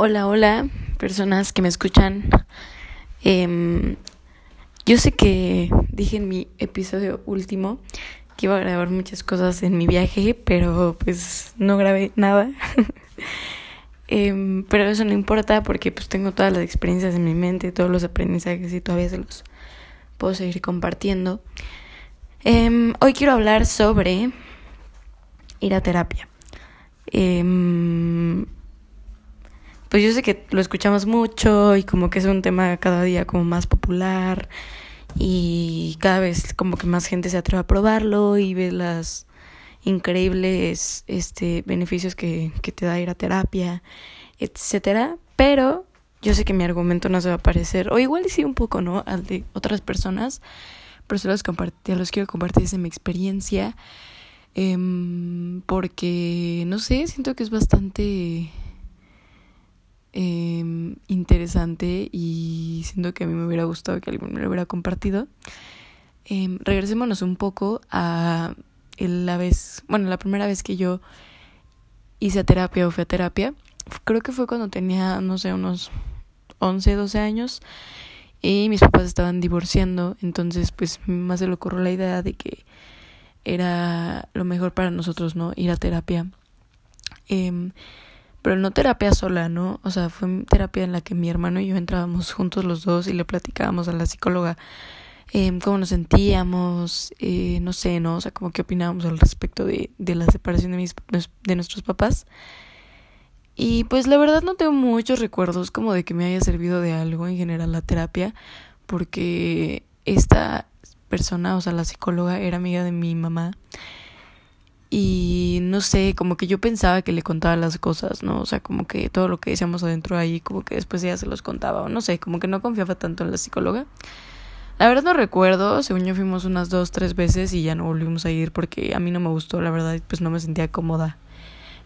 Hola, hola, personas que me escuchan. Em, yo sé que dije en mi episodio último que iba a grabar muchas cosas en mi viaje, pero pues no grabé nada. Em, pero eso no importa porque pues tengo todas las experiencias en mi mente, todos los aprendizajes y todavía se los puedo seguir compartiendo. Em, hoy quiero hablar sobre ir a terapia pues yo sé que lo escuchamos mucho y como que es un tema cada día como más popular y cada vez como que más gente se atreve a probarlo y ve las increíbles este beneficios que, que te da ir a terapia, etcétera, pero yo sé que mi argumento no se va a parecer, o igual sí un poco, ¿no? al de otras personas, pero se los compartí, los quiero compartir desde mi experiencia. Eh, porque no sé, siento que es bastante eh, interesante y siento que a mí me hubiera gustado que alguien me lo hubiera compartido. Eh, regresémonos un poco a la vez, bueno, la primera vez que yo hice terapia o fui a terapia. Creo que fue cuando tenía, no sé, unos 11, 12 años y mis papás estaban divorciando, entonces pues más se le ocurrió la idea de que era lo mejor para nosotros, ¿no? Ir a terapia. Eh, pero no terapia sola, ¿no? O sea, fue terapia en la que mi hermano y yo entrábamos juntos los dos y le platicábamos a la psicóloga eh, cómo nos sentíamos, eh, no sé, ¿no? O sea, como qué opinábamos al respecto de, de la separación de, mis, de nuestros papás. Y pues la verdad no tengo muchos recuerdos como de que me haya servido de algo en general la terapia, porque esta persona, o sea, la psicóloga, era amiga de mi mamá y no sé, como que yo pensaba que le contaba las cosas, ¿no? O sea, como que todo lo que decíamos adentro ahí, como que después ella se los contaba, o no sé, como que no confiaba tanto en la psicóloga. La verdad no recuerdo, según yo fuimos unas dos, tres veces y ya no volvimos a ir porque a mí no me gustó, la verdad, pues no me sentía cómoda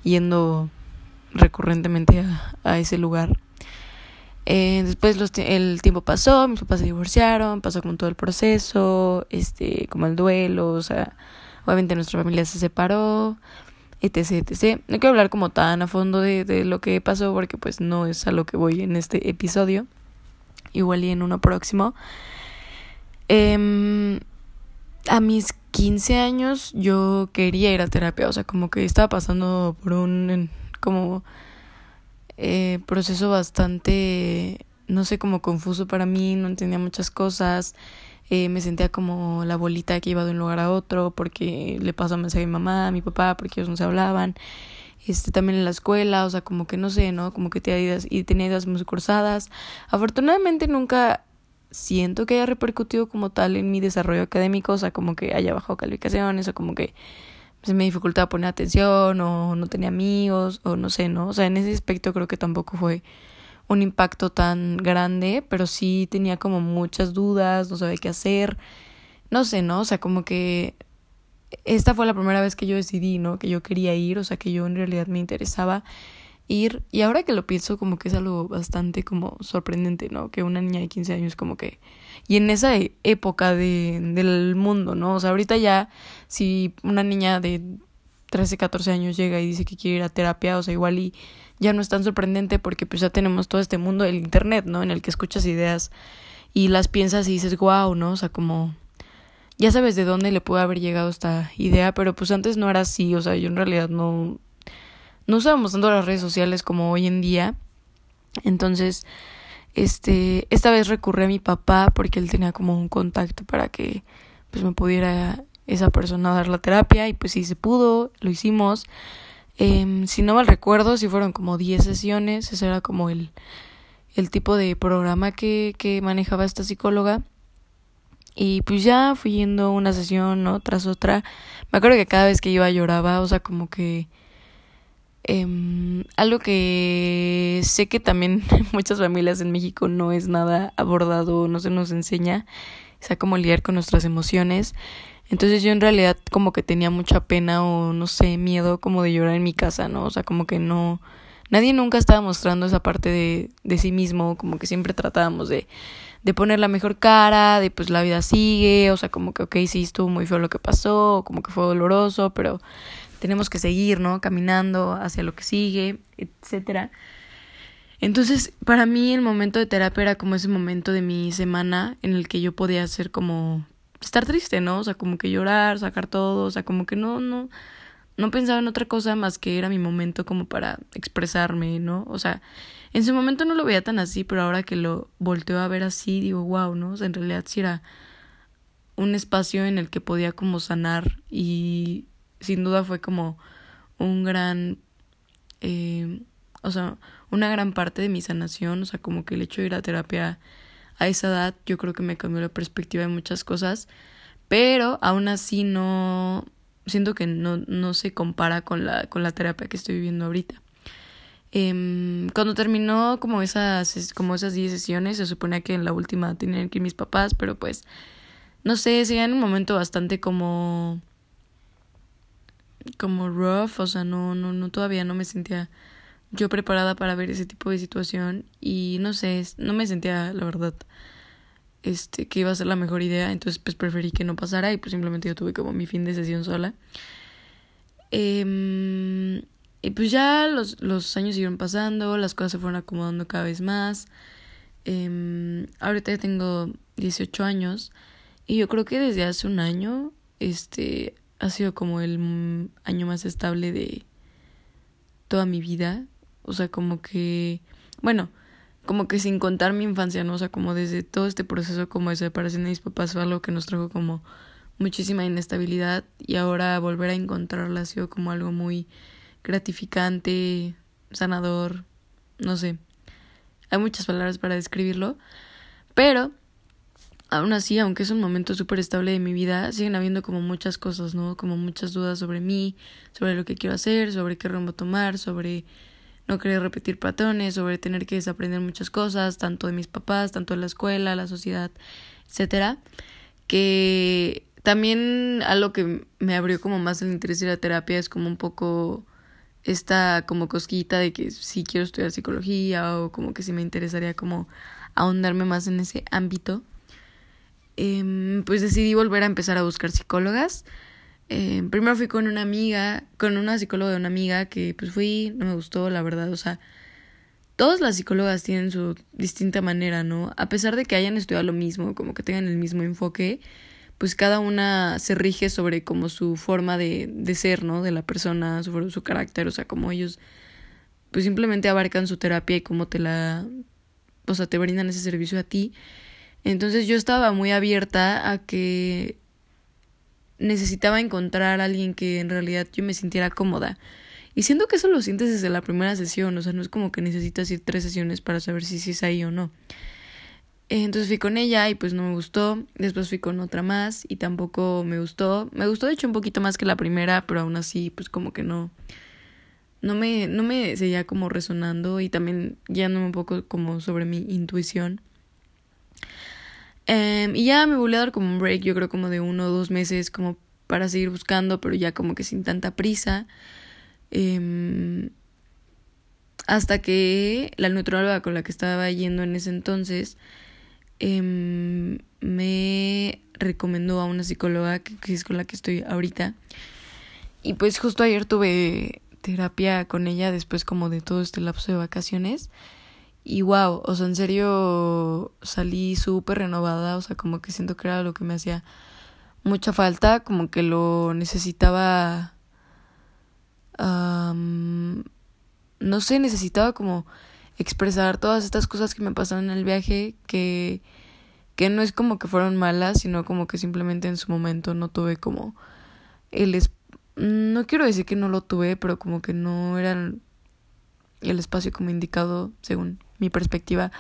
yendo recurrentemente a, a ese lugar. Eh, después los, el tiempo pasó, mis papás se divorciaron, pasó como todo el proceso, este, como el duelo, o sea, Obviamente nuestra familia se separó, etc, etc. No quiero hablar como tan a fondo de, de lo que pasó porque pues no es a lo que voy en este episodio. Igual y en uno próximo. Eh, a mis 15 años yo quería ir a terapia, o sea, como que estaba pasando por un como eh, proceso bastante, no sé, como confuso para mí, no entendía muchas cosas. Eh, me sentía como la bolita que iba de un lugar a otro porque le pasó mensaje a mi mamá, a mi papá, porque ellos no se hablaban. Este, también en la escuela, o sea, como que no sé, ¿no? Como que tenía ideas, y tenía ideas muy cursadas. Afortunadamente nunca siento que haya repercutido como tal en mi desarrollo académico, o sea, como que haya bajado calificaciones o como que se me dificultaba poner atención o no tenía amigos o no sé, ¿no? O sea, en ese aspecto creo que tampoco fue un impacto tan grande, pero sí tenía como muchas dudas, no sabía qué hacer, no sé, ¿no? O sea, como que esta fue la primera vez que yo decidí, ¿no? Que yo quería ir, o sea, que yo en realidad me interesaba ir. Y ahora que lo pienso, como que es algo bastante como sorprendente, ¿no? Que una niña de 15 años como que... Y en esa época de, del mundo, ¿no? O sea, ahorita ya, si una niña de 13, 14 años llega y dice que quiere ir a terapia, o sea, igual y ya no es tan sorprendente porque pues ya tenemos todo este mundo del internet, ¿no? En el que escuchas ideas y las piensas y dices, wow, ¿no? O sea, como ya sabes de dónde le puede haber llegado esta idea, pero pues antes no era así, o sea, yo en realidad no no usábamos tanto las redes sociales como hoy en día. Entonces, este, esta vez recurrí a mi papá porque él tenía como un contacto para que pues me pudiera esa persona dar la terapia y pues sí se pudo, lo hicimos. Eh, si no mal recuerdo, si fueron como 10 sesiones, ese era como el, el tipo de programa que, que manejaba esta psicóloga. Y pues ya fui yendo una sesión, ¿no? Tras otra. Me acuerdo que cada vez que iba lloraba, o sea, como que... Eh, algo que sé que también muchas familias en México no es nada abordado, no se nos enseña, o sea, cómo lidiar con nuestras emociones. Entonces yo en realidad como que tenía mucha pena o no sé, miedo como de llorar en mi casa, ¿no? O sea, como que no... Nadie nunca estaba mostrando esa parte de, de sí mismo, como que siempre tratábamos de, de poner la mejor cara, de pues la vida sigue, o sea, como que, ok, sí, estuvo muy feo lo que pasó, como que fue doloroso, pero tenemos que seguir, ¿no? Caminando hacia lo que sigue, etcétera. Entonces, para mí el momento de terapia era como ese momento de mi semana en el que yo podía hacer como estar triste, ¿no? O sea, como que llorar, sacar todo, o sea, como que no, no, no pensaba en otra cosa más que era mi momento como para expresarme, ¿no? O sea, en su momento no lo veía tan así, pero ahora que lo volteo a ver así, digo, wow, ¿no? O sea, en realidad sí era un espacio en el que podía como sanar y sin duda fue como un gran, eh, o sea, una gran parte de mi sanación, o sea, como que el hecho de ir a terapia a esa edad, yo creo que me cambió la perspectiva de muchas cosas, pero aún así no, siento que no, no se compara con la, con la terapia que estoy viviendo ahorita. Eh, cuando terminó como esas, como esas 10 sesiones, se suponía que en la última tenían que ir mis papás, pero pues, no sé, seguía en un momento bastante como, como rough, o sea, no, no, no, todavía no me sentía yo preparada para ver ese tipo de situación y no sé, no me sentía, la verdad, este, que iba a ser la mejor idea, entonces pues preferí que no pasara y pues simplemente yo tuve como mi fin de sesión sola. Eh, y pues ya los, los años siguieron pasando, las cosas se fueron acomodando cada vez más. Eh, ahorita ya tengo 18 años y yo creo que desde hace un año este ha sido como el año más estable de toda mi vida. O sea, como que, bueno, como que sin contar mi infancia, ¿no? O sea, como desde todo este proceso como de separación de mis papás fue algo que nos trajo como muchísima inestabilidad y ahora volver a encontrarla ha sido como algo muy gratificante, sanador, no sé. Hay muchas palabras para describirlo, pero aún así, aunque es un momento súper estable de mi vida, siguen habiendo como muchas cosas, ¿no? Como muchas dudas sobre mí, sobre lo que quiero hacer, sobre qué rumbo tomar, sobre no querer repetir patrones, sobre tener que desaprender muchas cosas, tanto de mis papás, tanto de la escuela, la sociedad, etcétera, que también algo que me abrió como más el interés de la terapia es como un poco esta como cosquita de que si quiero estudiar psicología o como que si me interesaría como ahondarme más en ese ámbito. Eh, pues decidí volver a empezar a buscar psicólogas eh, primero fui con una amiga, con una psicóloga de una amiga que pues fui, no me gustó, la verdad, o sea, todas las psicólogas tienen su distinta manera, ¿no? A pesar de que hayan estudiado lo mismo, como que tengan el mismo enfoque, pues cada una se rige sobre como su forma de, de ser, ¿no? De la persona, sobre su carácter, o sea, como ellos pues simplemente abarcan su terapia y como te la, o sea, te brindan ese servicio a ti. Entonces yo estaba muy abierta a que necesitaba encontrar a alguien que en realidad yo me sintiera cómoda. Y siento que eso lo sientes desde la primera sesión, o sea, no es como que necesitas ir tres sesiones para saber si, es ahí o no. Entonces fui con ella y pues no me gustó. Después fui con otra más y tampoco me gustó. Me gustó de hecho un poquito más que la primera, pero aún así pues como que no no me no me seguía como resonando y también guiándome un poco como sobre mi intuición. Em, y ya me volví a dar como un break, yo creo como de uno o dos meses, como para seguir buscando, pero ya como que sin tanta prisa. Eh, hasta que la nutrióloga con la que estaba yendo en ese entonces eh, me recomendó a una psicóloga que, que es con la que estoy ahorita. Y pues justo ayer tuve terapia con ella después como de todo este lapso de vacaciones. Y wow, o sea, en serio salí súper renovada, o sea, como que siento que era lo que me hacía mucha falta, como que lo necesitaba, no sé, necesitaba como expresar todas estas cosas que me pasaron en el viaje, que, que no es como que fueron malas, sino como que simplemente en su momento no tuve como el... No quiero decir que no lo tuve, pero como que no era el espacio como indicado según mi perspectiva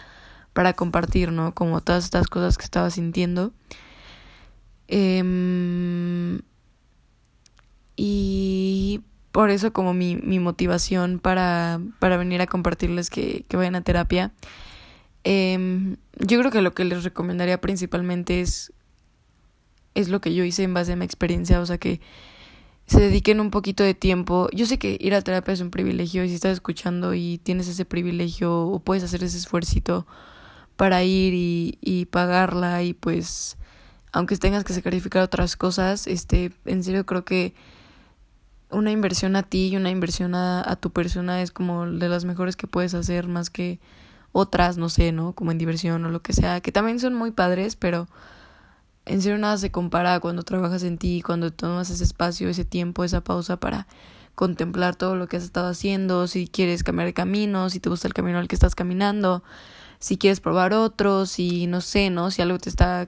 para compartir, ¿no? Como todas estas cosas que estaba sintiendo. Em, y por eso como mi, mi motivación para, para venir a compartirles que, que vayan a terapia. Eh, yo creo que lo que les recomendaría principalmente es, es lo que yo hice en base a mi experiencia, o sea que se dediquen un poquito de tiempo. Yo sé que ir a terapia es un privilegio y si estás escuchando y tienes ese privilegio o puedes hacer ese esfuercito para ir y, y pagarla y pues aunque tengas que sacrificar otras cosas, este, en serio creo que una inversión a ti y una inversión a, a tu persona es como de las mejores que puedes hacer más que otras, no sé, ¿no? Como en diversión o lo que sea, que también son muy padres, pero en serio nada se compara cuando trabajas en ti, cuando tomas ese espacio, ese tiempo, esa pausa para contemplar todo lo que has estado haciendo, si quieres cambiar de camino, si te gusta el camino al que estás caminando, si quieres probar otro, si no sé, ¿no? Si algo te está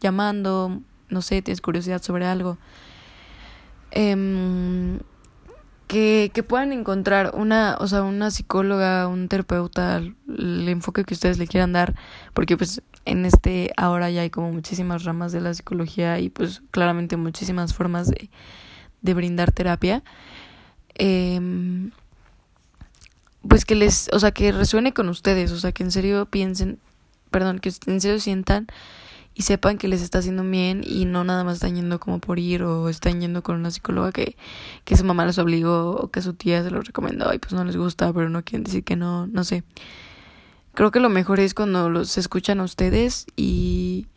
llamando, no sé, tienes curiosidad sobre algo. Eh, que, que puedan encontrar una, o sea, una psicóloga, un terapeuta, el enfoque que ustedes le quieran dar, porque pues en este ahora ya hay como muchísimas ramas de la psicología y pues claramente muchísimas formas de, brindar terapia. Eh, pues que les, o sea, que resuene con ustedes, o sea, que en serio piensen, perdón, que en serio sientan y sepan que les está haciendo bien y no nada más están yendo como por ir o están yendo con una psicóloga que, que su mamá les obligó o que su tía se lo recomendó y pues no les gusta, pero no quieren decir que no, no sé. Creo que lo mejor es cuando los escuchan a ustedes y,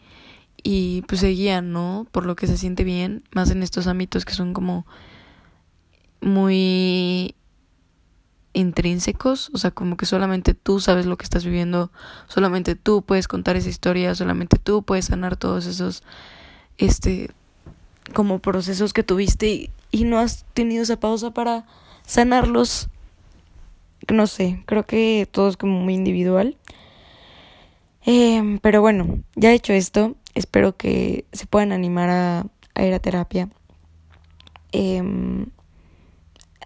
y pues se guían, ¿no? Por lo que se siente bien, más en estos ámbitos que son como muy intrínsecos, o sea, como que solamente tú sabes lo que estás viviendo, solamente tú puedes contar esa historia, solamente tú puedes sanar todos esos, este, como procesos que tuviste y, y no has tenido esa pausa para sanarlos. No sé, creo que todo es como muy individual. Eh, pero bueno, ya hecho esto, espero que se puedan animar a, ir a terapia. Eh,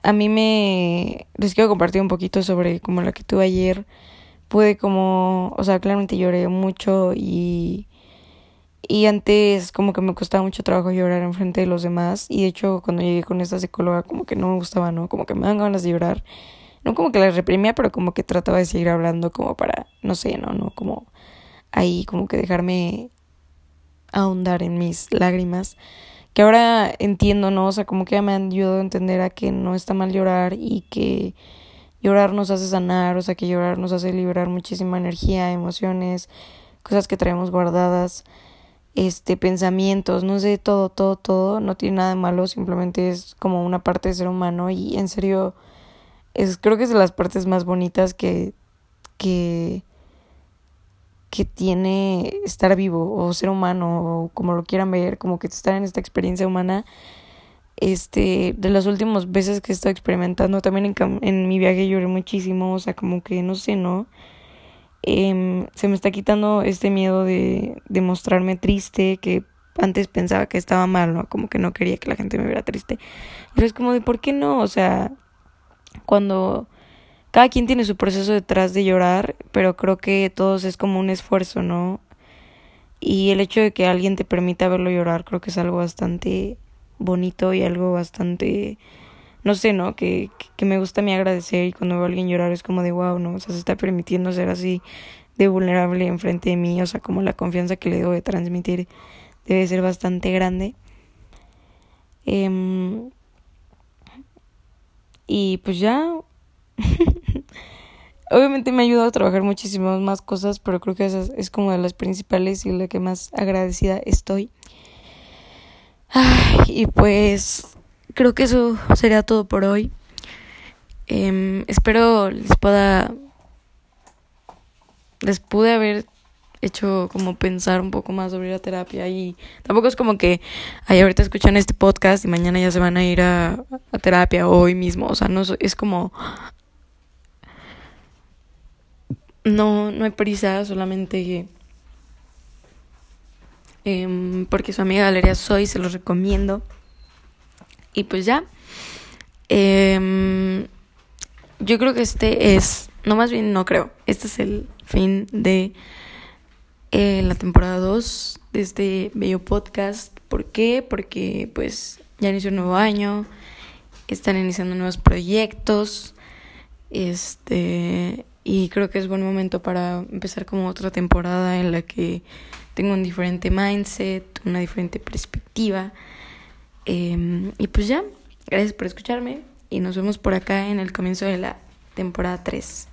a mí me les quiero compartir un poquito sobre como la que tuve ayer pude como o sea claramente lloré mucho y y antes como que me costaba mucho trabajo llorar en frente de los demás y de hecho cuando llegué con esta psicóloga como que no me gustaba no como que me dan ganas de llorar no como que la reprimía pero como que trataba de seguir hablando como para no sé no no como ahí como que dejarme ahondar en mis lágrimas que ahora entiendo, ¿no? O sea, como que me han ayudado a entender a que no está mal llorar y que llorar nos hace sanar, o sea, que llorar nos hace liberar muchísima energía, emociones, cosas que traemos guardadas, este, pensamientos, no sé, todo, todo, todo, no tiene nada de malo, simplemente es como una parte de ser humano y en serio, es, creo que es de las partes más bonitas que, que, que tiene estar vivo o ser humano o como lo quieran ver, como que estar en esta experiencia humana. Este, de las últimas veces que he estado experimentando, también en, en mi viaje lloré muchísimo, o sea, como que no sé, ¿no? Eh, se me está quitando este miedo de, de mostrarme triste, que antes pensaba que estaba mal, ¿no? Como que no quería que la gente me viera triste. Pero es como de, ¿por qué no? O sea, cuando cada quien tiene su proceso detrás de llorar, pero creo que todos es como un esfuerzo, ¿no? Y el hecho de que alguien te permita verlo llorar, creo que es algo bastante bonito y algo bastante, no sé, ¿no? Que, que me gusta a mí agradecer y cuando veo a alguien llorar es como de wow, ¿no? O sea, se está permitiendo ser así de vulnerable enfrente de mí, o sea, como la confianza que le debo de transmitir debe ser bastante grande. Eh, y pues ya, Obviamente me ha ayudado a trabajar muchísimas más cosas, pero creo que esa es como de las principales y la que más agradecida estoy. y pues creo que eso sería todo por hoy. Em, espero les pueda les pude haber hecho como pensar un poco más sobre la terapia y tampoco es como que ay, ahorita escuchan este podcast y mañana ya se van a ir a, a terapia hoy mismo, o sea, no es como no, no hay prisa, solamente eh, porque su amiga Valeria soy, se los recomiendo. Y pues ya. Eh, yo creo que este es, no más bien no creo, este es el fin de eh, la temporada 2 de este bello podcast. ¿Por qué? Porque pues ya inició un nuevo año, están iniciando nuevos proyectos. Este, y creo que es buen momento para empezar como otra temporada en la que tengo un diferente mindset, una diferente perspectiva. Em, y pues ya, gracias por escucharme y nos vemos por acá en el comienzo de la temporada 3.